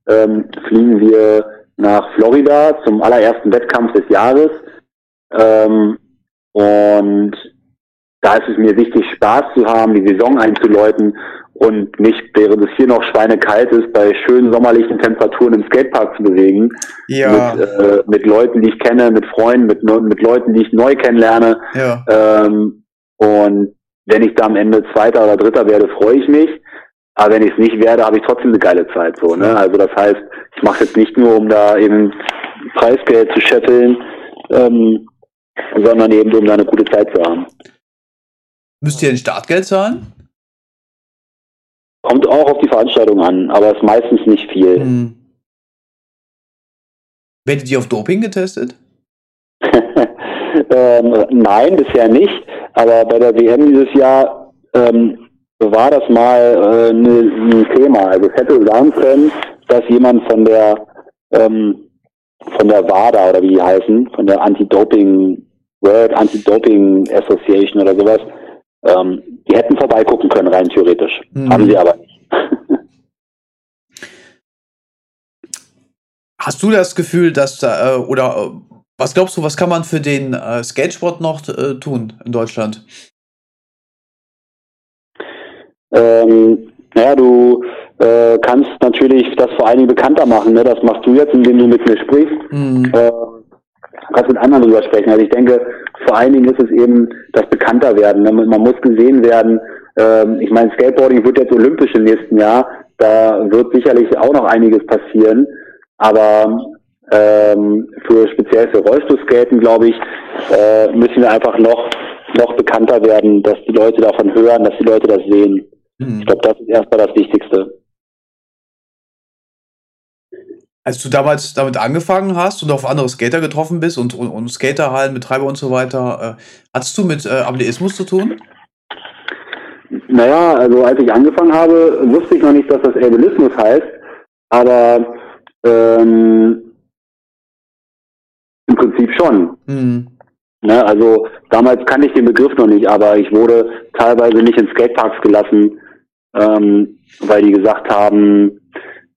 Speaker 2: ähm, fliegen wir nach Florida zum allerersten Wettkampf des Jahres. Ähm, und da ist es mir wichtig, Spaß zu haben, die Saison einzuläuten und nicht, während es hier noch schweinekalt ist, bei schönen sommerlichen Temperaturen im Skatepark zu bewegen. Ja. Mit, äh, mit Leuten, die ich kenne, mit Freunden, mit, mit Leuten, die ich neu kennenlerne. Ja. Ähm, und wenn ich da am Ende Zweiter oder Dritter werde, freue ich mich. Aber wenn ich es nicht werde, habe ich trotzdem eine geile Zeit. So, ne? Also das heißt, ich mache jetzt nicht nur, um da eben Preisgeld zu scheffeln, ähm, sondern eben, um da eine gute Zeit zu haben.
Speaker 1: Müsst ihr ein Startgeld zahlen?
Speaker 2: Kommt auch auf die Veranstaltung an, aber ist meistens nicht viel. Hm.
Speaker 1: Werdet ihr auf Doping getestet?
Speaker 2: ähm, nein, bisher nicht. Aber bei der WM dieses Jahr ähm, war das mal äh, ne, ein Thema. Also es hätte sein können, dass jemand von der ähm, von der WADA oder wie die heißen, von der Anti-Doping World Anti-Doping Association oder sowas, ähm, die hätten vorbeigucken können, rein theoretisch. Mhm. Haben sie aber nicht.
Speaker 1: Hast du das Gefühl, dass da, äh, oder äh, was glaubst du, was kann man für den äh, Skatesport noch äh, tun in Deutschland?
Speaker 2: Ähm, naja, du, äh, kannst natürlich das vor allen Dingen bekannter machen. Ne? Das machst du jetzt, indem du mit mir sprichst. Mhm. Äh, kannst mit anderen drüber sprechen. Also ich denke, vor allen Dingen ist es eben das bekannter werden. Ne? Man muss gesehen werden. Ähm, ich meine, Skateboarding wird jetzt olympisch im nächsten Jahr. Da wird sicherlich auch noch einiges passieren. Aber ähm, für speziell für Rollstuhlskaten, glaube ich, äh, müssen wir einfach noch noch bekannter werden, dass die Leute davon hören, dass die Leute das sehen. Mhm. Ich glaube, das ist erstmal das Wichtigste.
Speaker 1: Als du damals damit angefangen hast und auf andere Skater getroffen bist und, und, und Skaterhallen, Betreiber und so weiter, äh, hattest du mit äh, Ableismus zu tun?
Speaker 2: Naja, also als ich angefangen habe, wusste ich noch nicht, dass das Ableismus heißt, aber ähm, im Prinzip schon. Mhm. Ne, also damals kannte ich den Begriff noch nicht, aber ich wurde teilweise nicht in Skateparks gelassen, ähm, weil die gesagt haben,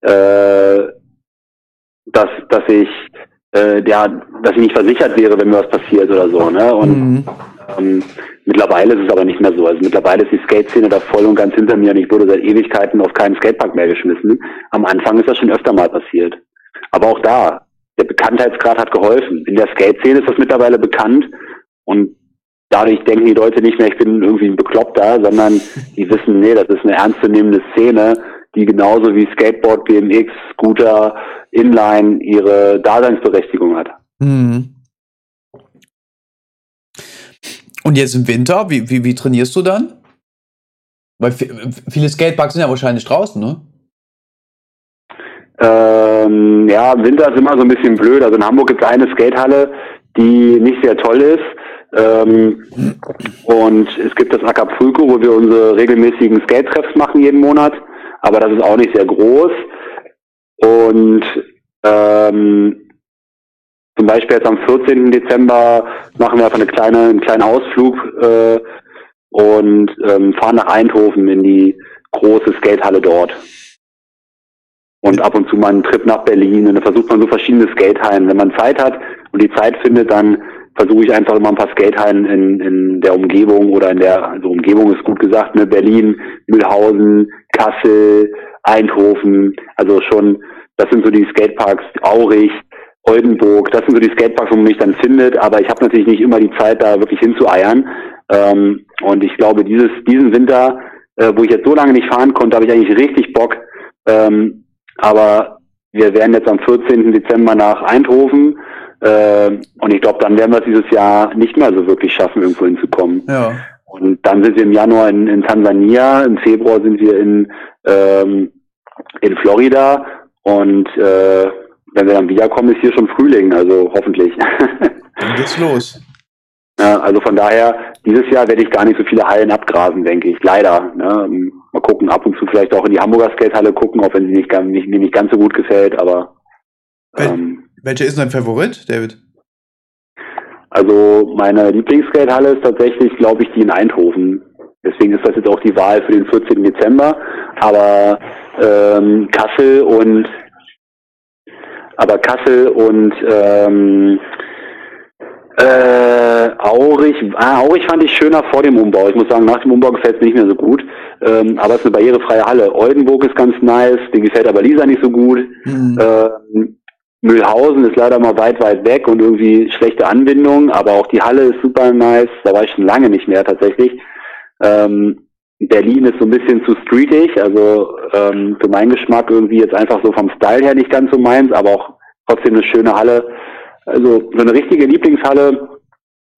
Speaker 2: äh, dass, dass ich, äh, ja, dass ich nicht versichert wäre, wenn mir was passiert oder so, ne? Und mhm. ähm, mittlerweile ist es aber nicht mehr so. Also mittlerweile ist die Skate-Szene da voll und ganz hinter mir und ich wurde seit Ewigkeiten auf keinen Skatepark mehr geschmissen. Am Anfang ist das schon öfter mal passiert. Aber auch da, der Bekanntheitsgrad hat geholfen. In der Skate-Szene ist das mittlerweile bekannt und dadurch denken die Leute nicht mehr, ich bin irgendwie ein Bekloppter, sondern die wissen, nee, das ist eine ernstzunehmende Szene, die genauso wie Skateboard, BMX, Scooter, Inline ihre Daseinsberechtigung hat. Mhm.
Speaker 1: Und jetzt im Winter, wie, wie, wie trainierst du dann? Weil viele Skateparks sind ja wahrscheinlich draußen, ne?
Speaker 2: Ähm, ja, im Winter ist immer so ein bisschen blöd. Also in Hamburg gibt es eine Skatehalle, die nicht sehr toll ist. Ähm, und es gibt das Acapulco, wo wir unsere regelmäßigen Skate-Treffs machen jeden Monat aber das ist auch nicht sehr groß. Und ähm, zum Beispiel jetzt am 14. Dezember machen wir einfach eine kleine, einen kleinen Ausflug äh, und ähm, fahren nach Eindhoven in die große Skatehalle dort. Und ab und zu mal einen Trip nach Berlin und dann versucht man so verschiedene Skatehallen. Wenn man Zeit hat und die Zeit findet, dann versuche ich einfach immer ein paar Skatehallen in, in der Umgebung oder in der, also Umgebung ist gut gesagt, ne, Berlin, Mühlhausen, Kassel, Eindhoven, also schon, das sind so die Skateparks, Aurich, Oldenburg, das sind so die Skateparks, wo man mich dann findet, aber ich habe natürlich nicht immer die Zeit, da wirklich hinzueiern. Ähm, und ich glaube, dieses, diesen Winter, äh, wo ich jetzt so lange nicht fahren konnte, habe ich eigentlich richtig Bock. Ähm, aber wir werden jetzt am 14. Dezember nach Eindhoven und ich glaube, dann werden wir es dieses Jahr nicht mehr so wirklich schaffen, irgendwo hinzukommen. Ja. Und dann sind wir im Januar in, in Tansania, im Februar sind wir in, ähm, in Florida und äh, wenn wir dann wiederkommen, ist hier schon Frühling, also hoffentlich.
Speaker 1: Dann geht's los.
Speaker 2: Ja, also von daher, dieses Jahr werde ich gar nicht so viele Hallen abgrasen, denke ich. Leider. Ne? Mal gucken, ab und zu vielleicht auch in die Hamburger Skatehalle gucken, auch wenn sie nicht, nicht, nicht ganz so gut gefällt, aber
Speaker 1: ähm, welcher ist dein Favorit, David?
Speaker 2: Also meine Lieblingsskatehalle ist tatsächlich, glaube ich, die in Eindhoven. Deswegen ist das jetzt auch die Wahl für den 14. Dezember. Aber ähm, Kassel und aber Kassel und ähm, äh, Aurich, ah, Aurich fand ich schöner vor dem Umbau. Ich muss sagen, nach dem Umbau gefällt es nicht mehr so gut. Ähm, aber es ist eine barrierefreie Halle. Oldenburg ist ganz nice, die gefällt aber Lisa nicht so gut. Mhm. Ähm, Mühlhausen ist leider mal weit, weit weg und irgendwie schlechte Anbindung, aber auch die Halle ist super nice. Da war ich schon lange nicht mehr tatsächlich. Ähm, Berlin ist so ein bisschen zu streetig, also ähm, für meinen Geschmack irgendwie jetzt einfach so vom Style her nicht ganz so meins, aber auch trotzdem eine schöne Halle. Also so eine richtige Lieblingshalle,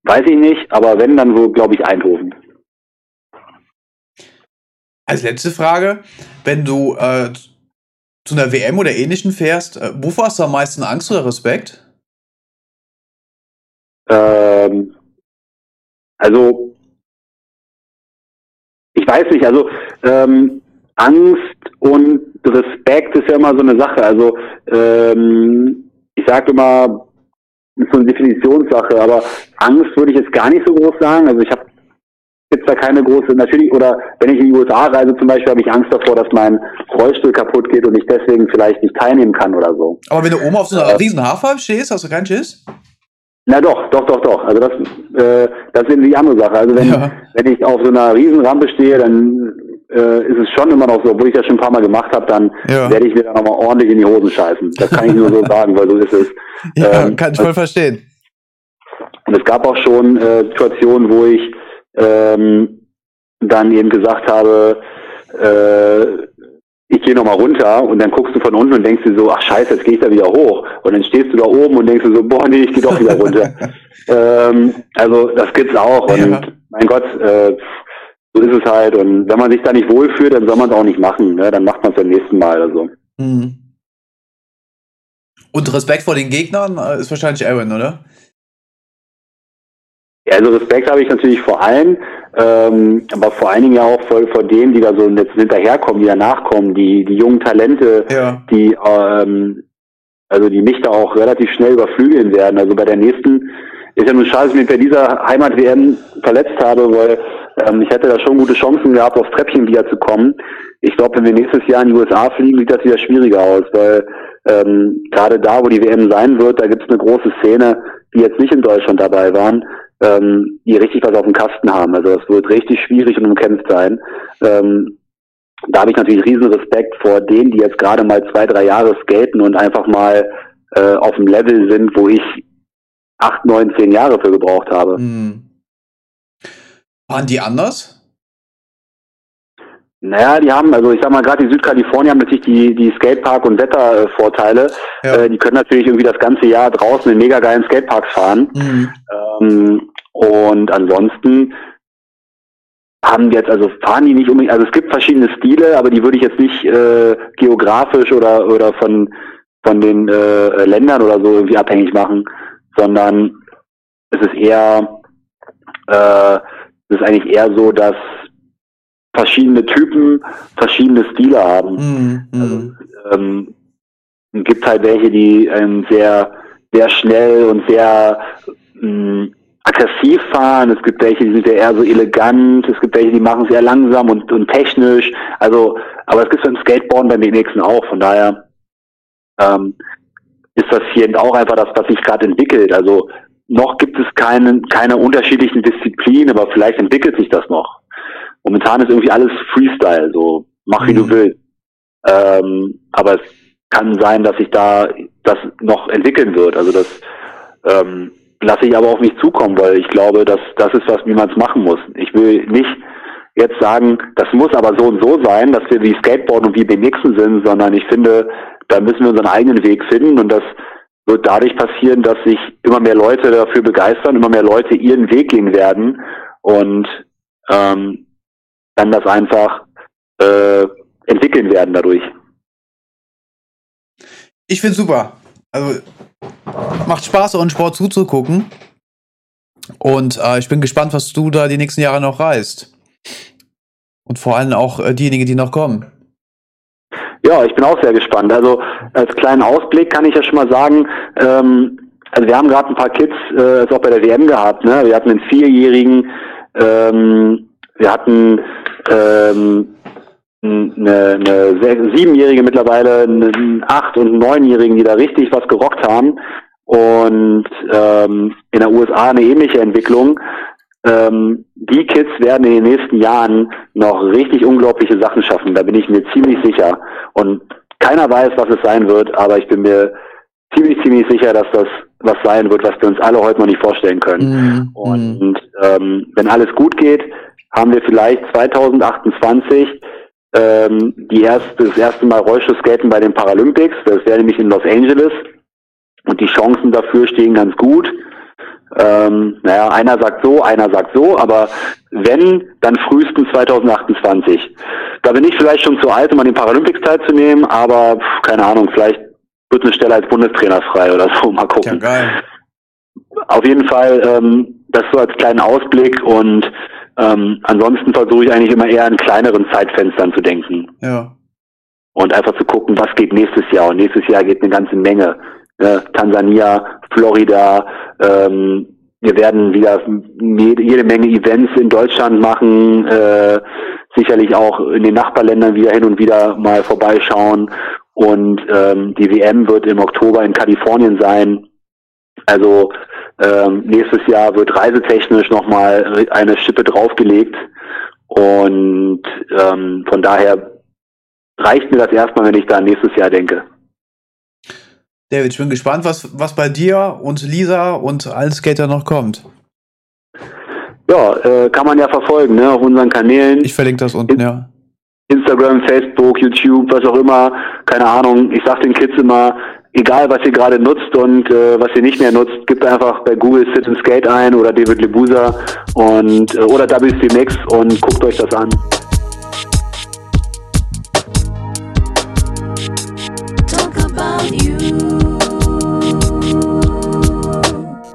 Speaker 2: weiß ich nicht, aber wenn, dann so, glaube ich, Eindhoven.
Speaker 1: Als letzte Frage, wenn du äh, zu einer WM oder ähnlichen fährst, äh, wovor hast du am meisten Angst oder Respekt?
Speaker 2: Ähm, also, ich weiß nicht, also ähm, Angst und Respekt ist ja immer so eine Sache. Also, ähm, ich sage immer, ist so eine Definitionssache, aber Angst würde ich jetzt gar nicht so groß sagen. Also ich habe gibt es da keine große, natürlich, oder wenn ich in die USA reise zum Beispiel, habe ich Angst davor, dass mein Rollstuhl kaputt geht und ich deswegen vielleicht nicht teilnehmen kann oder so.
Speaker 1: Aber wenn du oben auf so einer äh, riesen Haarfarbe stehst, hast du keinen Schiss?
Speaker 2: Na doch, doch, doch, doch. Also das, äh, das ist eben die andere Sache. Also wenn, ja. wenn ich auf so einer Riesenrampe stehe, dann äh, ist es schon immer noch so, obwohl ich das schon ein paar Mal gemacht habe, dann
Speaker 1: Ja.
Speaker 2: werde ich mir dann nochmal ordentlich in die Hosen scheißen. Das kann ich nur so sagen, weil so ist es.
Speaker 1: Ja,
Speaker 2: Ähm,
Speaker 1: kann ich voll verstehen.
Speaker 2: Und es gab auch schon äh, Situationen, wo ich ähm, dann eben gesagt habe, äh, ich gehe nochmal runter und dann guckst du von unten und denkst dir so, ach scheiße, jetzt gehe ich da wieder hoch. Und dann stehst du da oben und denkst dir so, boah, nee, ich gehe doch wieder runter. ähm, also das gibt's auch. Und
Speaker 1: Ja.
Speaker 2: mein Gott, äh, so ist es halt. Und wenn man sich da nicht wohlfühlt, dann soll man es auch nicht machen. Ne? Dann macht man es beim nächsten Mal oder so.
Speaker 1: Mhm. Und Respekt vor den Gegnern äh, ist wahrscheinlich Aaron, oder?
Speaker 2: Ja, also Respekt habe ich natürlich vor allen, ähm, aber vor allen Dingen ja auch vor, vor denen, die da so jetzt hinterherkommen, die danach kommen, die, die jungen Talente,
Speaker 1: Ja.
Speaker 2: die ähm, also die mich da auch relativ schnell überflügeln werden. Also bei der nächsten ist ja nun schade, dass ich mich bei dieser Heimat-WM verletzt habe, weil ähm, ich hätte da schon gute Chancen gehabt, aufs Treppchen wieder zu kommen. Ich glaube, wenn wir nächstes Jahr in die USA fliegen, sieht das wieder schwieriger aus, weil ähm, gerade da, wo die WM sein wird, da gibt es eine große Szene, die jetzt nicht in Deutschland dabei waren, ähm, die richtig was auf dem Kasten haben. Also das wird richtig schwierig und umkämpft sein. Ähm, da habe ich natürlich riesen Respekt vor denen, die jetzt gerade mal zwei, drei Jahre skaten und einfach mal äh, auf dem Level sind, wo ich acht, neun, zehn Jahre für gebraucht habe.
Speaker 1: Mhm. Waren die anders?
Speaker 2: Naja, die haben, also ich sag mal, gerade die Südkalifornier haben natürlich die, die Skatepark- und Wettervorteile.
Speaker 1: Ja.
Speaker 2: Äh, die können natürlich irgendwie das ganze Jahr draußen in mega geilen Skateparks fahren.
Speaker 1: Mhm.
Speaker 2: Ähm, und ansonsten haben jetzt, also fahren die nicht unbedingt, also es gibt verschiedene Stile, aber die würde ich jetzt nicht äh, geografisch oder oder von von den äh, Ländern oder so irgendwie abhängig machen, sondern es ist eher äh, es ist eigentlich eher so, dass verschiedene Typen verschiedene Stile haben.
Speaker 1: Mhm.
Speaker 2: Also,
Speaker 1: Mhm.
Speaker 2: ähm, es gibt halt welche, die ähm, sehr, sehr schnell und sehr mh, aggressiv fahren. Es gibt welche, die sind ja eher so elegant. Es gibt welche, die machen es eher langsam und, und technisch. Also, aber es gibt beim Skateboarden beim nächsten auch. Von daher ähm, ist das hier auch einfach das, was sich gerade entwickelt. Also noch gibt es keine, keine unterschiedlichen Disziplinen, aber vielleicht entwickelt sich das noch. Momentan ist irgendwie alles Freestyle, so mach wie du
Speaker 1: Mhm.
Speaker 2: willst. Ähm, aber es kann sein, dass sich da das noch entwickeln wird. Also das ähm, lasse ich aber auf mich zukommen, weil ich glaube, dass das ist was, wie man es machen muss. Ich will nicht jetzt sagen, das muss aber so und so sein, dass wir wie Skateboarden und wie BMXen sind, sondern ich finde, da müssen wir unseren eigenen Weg finden und das wird dadurch passieren, dass sich immer mehr Leute dafür begeistern, immer mehr Leute ihren Weg gehen werden und ähm, dann das einfach äh, entwickeln werden dadurch.
Speaker 1: Ich finde super. Also macht Spaß, euren Sport zuzugucken. Und äh, ich bin gespannt, was du da die nächsten Jahre noch reißt. Und vor allem auch äh, diejenigen, die noch kommen.
Speaker 2: Ja, ich bin auch sehr gespannt. Also als kleinen Ausblick kann ich ja schon mal sagen, ähm, also wir haben gerade ein paar Kids äh, auch bei der WM gehabt. Ne? Wir hatten einen Vierjährigen, ähm, wir hatten ähm, eine, eine sech- Siebenjährige mittlerweile, einen Acht- und Neunjährigen, die da richtig was gerockt haben. Und ähm, in der USA eine ähnliche Entwicklung. Ähm, die Kids werden in den nächsten Jahren noch richtig unglaubliche Sachen schaffen. Da bin ich mir ziemlich sicher. Und keiner weiß, was es sein wird, aber ich bin mir ziemlich, ziemlich sicher, dass das was sein wird, was wir uns alle heute noch nicht vorstellen können.
Speaker 1: Mhm.
Speaker 2: Und ähm, wenn alles gut geht, haben wir vielleicht 2028 ähm, die erste, das erste Mal Rollstuhlskaten bei den Paralympics. Das wäre nämlich in Los Angeles. Und die Chancen dafür stehen ganz gut. Ähm, naja, einer sagt so, einer sagt so, aber wenn, dann frühestens 2028. Da bin ich vielleicht schon zu alt, um an den Paralympics teilzunehmen, aber keine Ahnung, vielleicht wird eine Stelle als Bundestrainer frei oder so, mal
Speaker 1: Ja,
Speaker 2: gucken.
Speaker 1: geil.
Speaker 2: Auf jeden Fall ähm, das so als kleinen Ausblick und ähm, ansonsten versuche ich eigentlich immer eher in kleineren Zeitfenstern zu denken
Speaker 1: Ja.
Speaker 2: und einfach zu gucken, was geht nächstes Jahr. Und nächstes Jahr geht eine ganze Menge. Ne? Tansania, Florida, ähm, wir werden wieder jede, jede Menge Events in Deutschland machen, äh, sicherlich auch in den Nachbarländern wieder hin und wieder mal vorbeischauen. Und ähm, die WM wird im Oktober in Kalifornien sein. Also ähm, nächstes Jahr wird reisetechnisch nochmal eine Schippe draufgelegt. Und ähm, von daher reicht mir das erstmal, wenn ich da nächstes Jahr denke.
Speaker 1: David, ich bin gespannt, was, was bei dir und Lisa und allen Skater noch kommt.
Speaker 2: Ja, äh, kann man ja verfolgen, ne, auf unseren Kanälen.
Speaker 1: Ich verlinke das unten, ja.
Speaker 2: Instagram, Facebook, YouTube, was auch immer, keine Ahnung. Ich sag den Kids immer, egal was ihr gerade nutzt und äh, was ihr nicht mehr nutzt, gebt einfach bei Google Sit and Skate ein oder David Lebusa und äh, oder WC Mix und guckt euch das an.